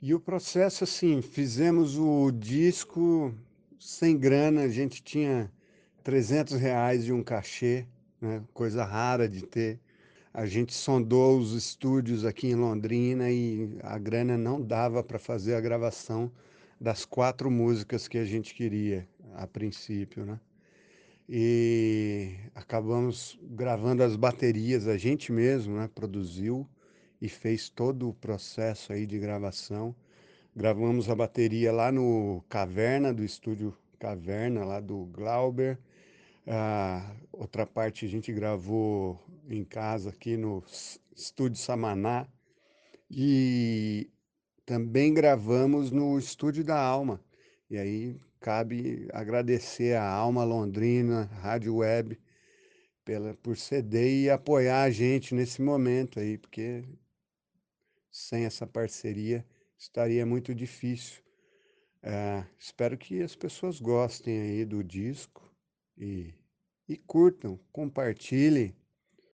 E o processo, assim, fizemos o disco sem grana, a gente tinha 300 reais de um cachê, né? coisa rara de ter. A gente sondou os estúdios aqui em Londrina e a grana não dava para fazer a gravação das quatro músicas que a gente queria a princípio, né? E acabamos gravando as baterias, a gente mesmo, né? Produziu e fez todo o processo aí de gravação. Gravamos a bateria lá no Caverna, do estúdio Caverna, lá do Glauber. A outra parte a gente gravou em casa aqui no estúdio Samaná. E também gravamos no estúdio da Alma. E aí cabe agradecer a Alma Londrina, Rádio Web, pela, por ceder e apoiar a gente nesse momento aí, porque sem essa parceria estaria muito difícil. É, espero que as pessoas gostem aí do disco e, e curtam, compartilhem